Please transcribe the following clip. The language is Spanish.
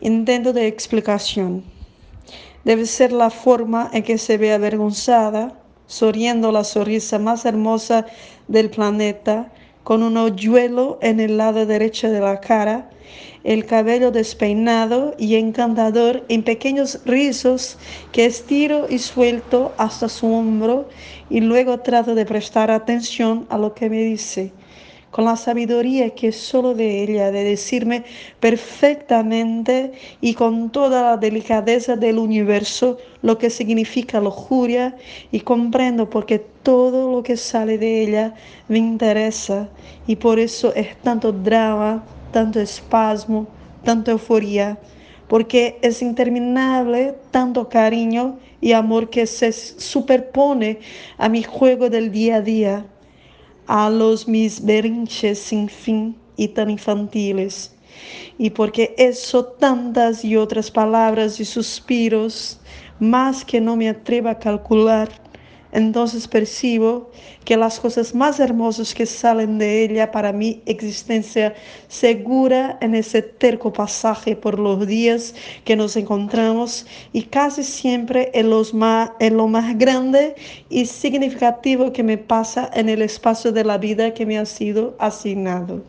intento de explicación. Debe ser la forma en que se ve avergonzada, sonriendo la sonrisa más hermosa del planeta, con un hoyuelo en el lado derecho de la cara, el cabello despeinado y encantador en pequeños rizos que estiro y suelto hasta su hombro y luego trato de prestar atención a lo que me dice con la sabiduría que es solo de ella, de decirme perfectamente y con toda la delicadeza del universo lo que significa lujuria y comprendo porque todo lo que sale de ella me interesa y por eso es tanto drama, tanto espasmo, tanta euforia, porque es interminable tanto cariño y amor que se superpone a mi juego del día a día a los mis berrinches sin fin y tan infantiles. Y porque eso tantas y otras palabras y suspiros, más que no me atrevo a calcular, entonces percibo que las cosas más hermosas que salen de ella para mi existencia segura en ese terco pasaje por los días que nos encontramos y casi siempre en, en lo más grande y significativo que me pasa en el espacio de la vida que me ha sido asignado.